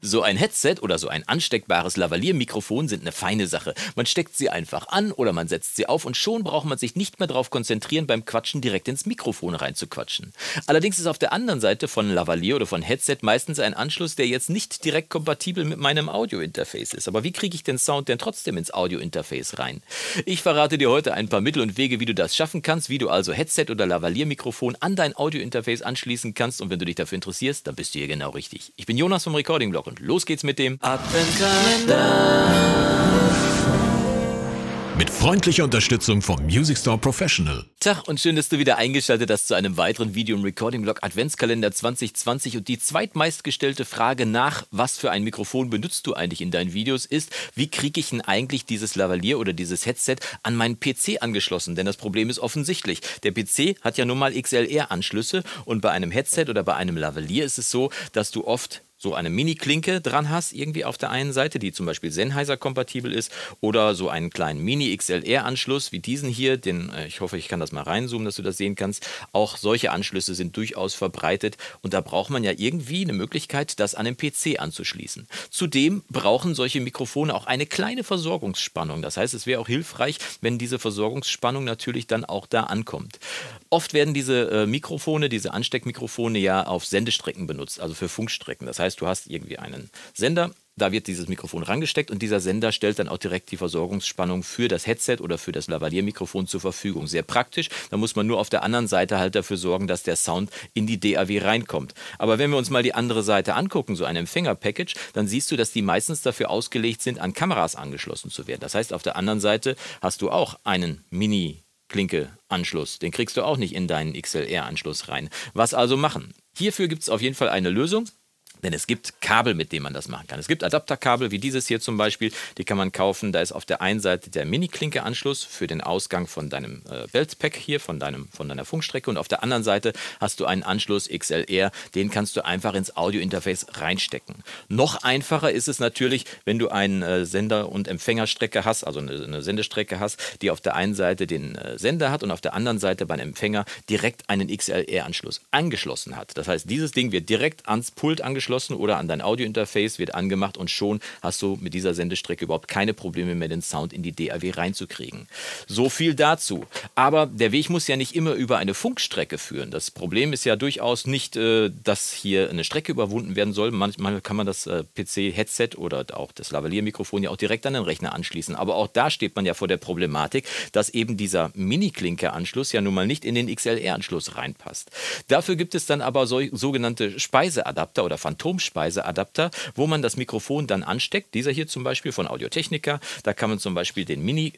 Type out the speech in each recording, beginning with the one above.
So ein Headset oder so ein ansteckbares Lavalier-Mikrofon sind eine feine Sache. Man steckt sie einfach an oder man setzt sie auf und schon braucht man sich nicht mehr darauf konzentrieren, beim Quatschen direkt ins Mikrofon reinzuquatschen. Allerdings ist auf der anderen Seite von Lavalier oder von Headset meistens ein Anschluss, der jetzt nicht direkt kompatibel mit meinem Audio-Interface ist. Aber wie kriege ich den Sound denn trotzdem ins Audio-Interface rein? Ich verrate dir heute ein paar Mittel und Wege, wie du das schaffen kannst, wie du also Headset oder Lavalier-Mikrofon an dein Audio-Interface anschließen kannst und wenn du dich dafür interessierst, dann bist du hier genau richtig. Ich bin Jonas vom Recording-Blog und los geht's mit dem Adventkalender. Mit freundlicher Unterstützung vom Music Store Professional. Tag und schön, dass du wieder eingeschaltet hast zu einem weiteren Video im Recording Blog Adventskalender 2020 und die zweitmeistgestellte Frage nach, was für ein Mikrofon benutzt du eigentlich in deinen Videos, ist, wie kriege ich denn eigentlich dieses Lavalier oder dieses Headset an meinen PC angeschlossen? Denn das Problem ist offensichtlich. Der PC hat ja nun mal XLR-Anschlüsse und bei einem Headset oder bei einem Lavalier ist es so, dass du oft so eine Mini-Klinke dran hast, irgendwie auf der einen Seite, die zum Beispiel Sennheiser-kompatibel ist, oder so einen kleinen Mini-XLR-Anschluss wie diesen hier, den, äh, ich hoffe, ich kann das mal reinzoomen, dass du das sehen kannst. Auch solche Anschlüsse sind durchaus verbreitet und da braucht man ja irgendwie eine Möglichkeit, das an den PC anzuschließen. Zudem brauchen solche Mikrofone auch eine kleine Versorgungsspannung. Das heißt, es wäre auch hilfreich, wenn diese Versorgungsspannung natürlich dann auch da ankommt. Oft werden diese äh, Mikrofone, diese Ansteckmikrofone ja auf Sendestrecken benutzt, also für Funkstrecken. Das heißt, heißt, du hast irgendwie einen Sender, da wird dieses Mikrofon rangesteckt und dieser Sender stellt dann auch direkt die Versorgungsspannung für das Headset oder für das Lavalier-Mikrofon zur Verfügung. Sehr praktisch. Da muss man nur auf der anderen Seite halt dafür sorgen, dass der Sound in die DAW reinkommt. Aber wenn wir uns mal die andere Seite angucken, so ein Empfänger-Package, dann siehst du, dass die meistens dafür ausgelegt sind, an Kameras angeschlossen zu werden. Das heißt, auf der anderen Seite hast du auch einen Mini- Klinke-Anschluss. Den kriegst du auch nicht in deinen XLR-Anschluss rein. Was also machen? Hierfür gibt es auf jeden Fall eine Lösung. Denn es gibt Kabel, mit denen man das machen kann. Es gibt Adapterkabel, wie dieses hier zum Beispiel, die kann man kaufen. Da ist auf der einen Seite der Mini-Klinke-Anschluss für den Ausgang von deinem äh, Weltpack hier, von, deinem, von deiner Funkstrecke. Und auf der anderen Seite hast du einen Anschluss XLR, den kannst du einfach ins Audio-Interface reinstecken. Noch einfacher ist es natürlich, wenn du einen äh, Sender- und Empfängerstrecke hast, also eine, eine, Sendestrecke hast, die auf der einen Seite den äh, Sender hat und auf der anderen Seite beim Empfänger direkt einen XLR-Anschluss angeschlossen hat. Das heißt, dieses Ding wird direkt ans Pult angeschlossen angeschlossen oder an dein Audiointerface, wird angemacht und schon hast du mit dieser Sendestrecke überhaupt keine Probleme mehr, den Sound in die DAW reinzukriegen. So viel dazu. Aber der Weg muss ja nicht immer über eine Funkstrecke führen. Das Problem ist ja durchaus nicht, äh, dass hier eine Strecke überwunden werden soll. Manchmal kann man das äh, PC-Headset oder auch das Lavalier-Mikrofon ja auch direkt an den Rechner anschließen. Aber auch da steht man ja vor der Problematik, dass eben dieser Mini-Klinke-Anschluss ja nun mal nicht in den XLR-Anschluss reinpasst. Dafür gibt es dann aber so, sogenannte Speiseadapter oder Phantom Phantomspeiseadapter, wo man das Mikrofon dann ansteckt. Dieser hier zum Beispiel von Audiotechnica. Da kann man zum Beispiel den Mini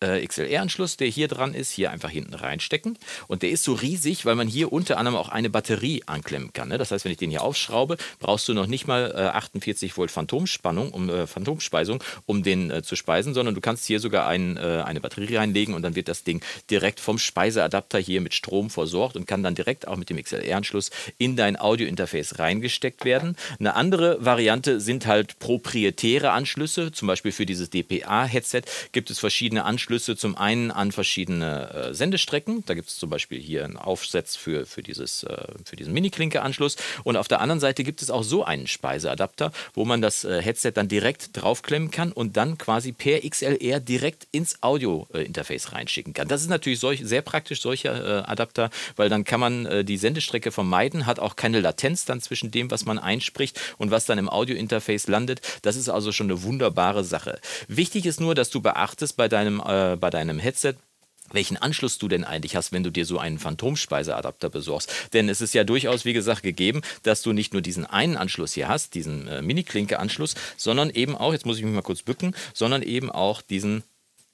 äh, XLR-Anschluss, der hier dran ist, hier einfach hinten reinstecken. Und der ist so riesig, weil man hier unter anderem auch eine Batterie anklemmen kann. Ne? Das heißt, wenn ich den hier aufschraube, brauchst du noch nicht mal äh, 48 Volt Phantomspannung, um äh, Phantomspeisung, um den äh, zu speisen, sondern du kannst hier sogar ein, äh, eine Batterie reinlegen und dann wird das Ding direkt vom Speiseadapter hier mit Strom versorgt und kann dann direkt auch mit dem XLR-Anschluss in dein Audio-Interface reingesteckt werden. Eine andere Variante sind halt proprietäre Anschlüsse, zum Beispiel für dieses DPA-Headset gibt es verschiedene Anschlüsse Anschlüsse zum einen an verschiedene äh, Sendestrecken. Da gibt es zum Beispiel hier einen Aufsatz für, für, dieses, äh, für diesen Mini-Klinke-Anschluss. Und auf der anderen Seite gibt es auch so einen Speiseadapter, wo man das äh, Headset dann direkt draufklemmen kann und dann quasi per XLR direkt ins Audio-Interface reinschicken kann. Das ist natürlich solch, sehr praktisch, solche äh, Adapter, weil dann kann man äh, die Sendestrecke vermeiden, hat auch keine Latenz dann zwischen dem, was man einspricht und was dann im Audio-Interface landet. Das ist also schon eine wunderbare Sache. Wichtig ist nur, dass du beachtest bei deinem äh, äh, bei deinem Headset, welchen Anschluss du denn eigentlich hast, wenn du dir so einen Phantomspeiseadapter besorgst. Denn es ist ja durchaus, wie gesagt, gegeben, dass du nicht nur diesen einen Anschluss hier hast, diesen äh, Mini-Klinke-Anschluss, sondern eben auch, jetzt muss ich mich mal kurz bücken, sondern eben auch diesen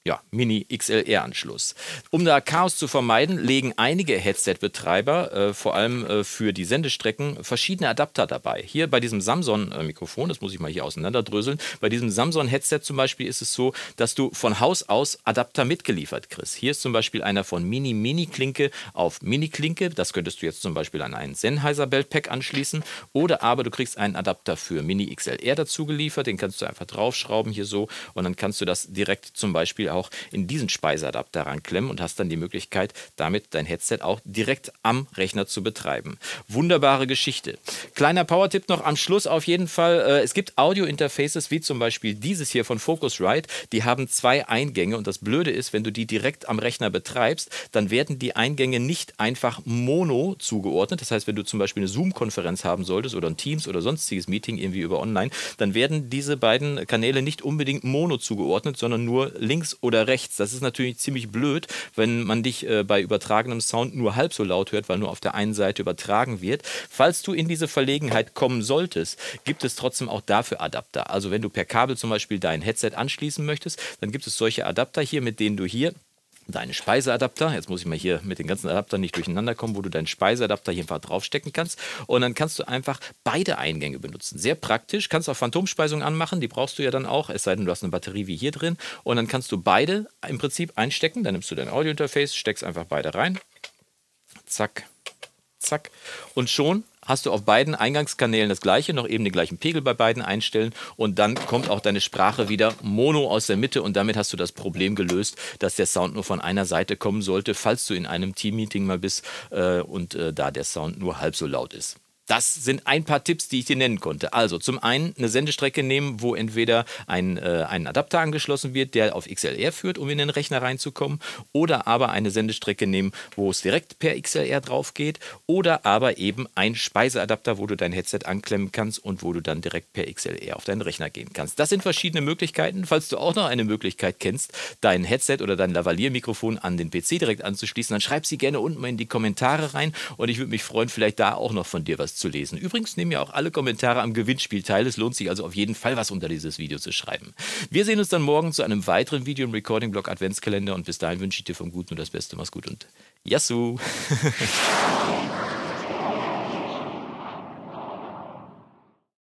ja, Mini-XLR-Anschluss. Um da Chaos zu vermeiden, legen einige Headset-Betreiber, äh, vor allem äh, für die Sendestrecken, verschiedene Adapter dabei. Hier bei diesem Samsung-Mikrofon, das muss ich mal hier auseinanderdröseln, bei diesem Samsung-Headset zum Beispiel ist es so, dass du von Haus aus Adapter mitgeliefert kriegst. Hier ist zum Beispiel einer von Mini-Mini-Klinke auf Mini-Klinke. Das könntest du jetzt zum Beispiel an einen Sennheiser Beltpack anschließen. Oder aber du kriegst einen Adapter für Mini-XLR dazu geliefert. Den kannst du einfach draufschrauben hier so und dann kannst du das direkt zum Beispiel auch in diesen Speiseadapter ranklemmen und hast dann die Möglichkeit, damit dein Headset auch direkt am Rechner zu betreiben. Wunderbare Geschichte. Kleiner Power-Tipp noch am Schluss auf jeden Fall. Äh, es gibt Audio-Interfaces wie zum Beispiel dieses hier von Focusrite. Die haben zwei Eingänge und das Blöde ist, wenn du die direkt am Rechner betreibst, dann werden die Eingänge nicht einfach mono zugeordnet. Das heißt, wenn du zum Beispiel eine Zoom-Konferenz haben solltest oder ein Teams oder sonstiges Meeting irgendwie über online, dann werden diese beiden Kanäle nicht unbedingt mono zugeordnet, sondern nur links oder rechts. Das ist natürlich ziemlich blöd, wenn man dich äh, bei übertragenem Sound nur halb so laut hört, weil nur auf der einen Seite übertragen wird. Falls du in diese Verlegenheit kommen solltest, gibt es trotzdem auch dafür Adapter. Also wenn du per Kabel zum Beispiel dein Headset anschließen möchtest, dann gibt es solche Adapter hier, mit denen du hier deinen Speiseadapter. Jetzt muss ich mal hier mit den ganzen Adaptern nicht durcheinander kommen, wo du deinen Speiseadapter hier einfach draufstecken kannst. Und dann kannst du einfach beide Eingänge benutzen. Sehr praktisch. Kannst auch Phantomspeisung anmachen. Die brauchst du ja dann auch, es sei denn, du hast eine Batterie wie hier drin. Und dann kannst du beide im Prinzip einstecken. Dann nimmst du dein Audiointerface, steckst einfach beide rein. Zack, zack. Und schon hast du auf beiden Eingangskanälen das gleiche, noch eben den gleichen Pegel bei beiden einstellen und dann kommt auch deine Sprache wieder mono aus der Mitte und damit hast du das Problem gelöst, dass der Sound nur von einer Seite kommen sollte, falls du in einem Teammeeting mal bist äh, und äh, da der Sound nur halb so laut ist. Das sind ein paar Tipps, die ich dir nennen konnte. Also zum einen eine Sendestrecke nehmen, wo entweder ein, äh, ein Adapter angeschlossen wird, der auf XLR führt, um in den Rechner reinzukommen, oder aber eine Sendestrecke nehmen, wo es direkt per XLR drauf geht, oder aber eben ein Speiseadapter, wo du dein Headset anklemmen kannst und wo du dann direkt per XLR auf deinen Rechner gehen kannst. Das sind verschiedene Möglichkeiten. Falls du auch noch eine Möglichkeit kennst, dein Headset oder dein Lavalier-Mikrofon an den PC direkt anzuschließen, dann schreib sie gerne unten mal in die Kommentare rein und ich würde mich freuen, vielleicht da auch noch von dir was zu lesen. Übrigens nehmen ja auch alle Kommentare am Gewinnspiel teil. Es lohnt sich also auf jeden Fall was unter dieses Video zu schreiben. Wir sehen uns dann morgen zu einem weiteren Video im Recording-Blog Adventskalender und bis dahin wünsche ich dir vom Guten nur das Beste. Mach's gut und Yassou!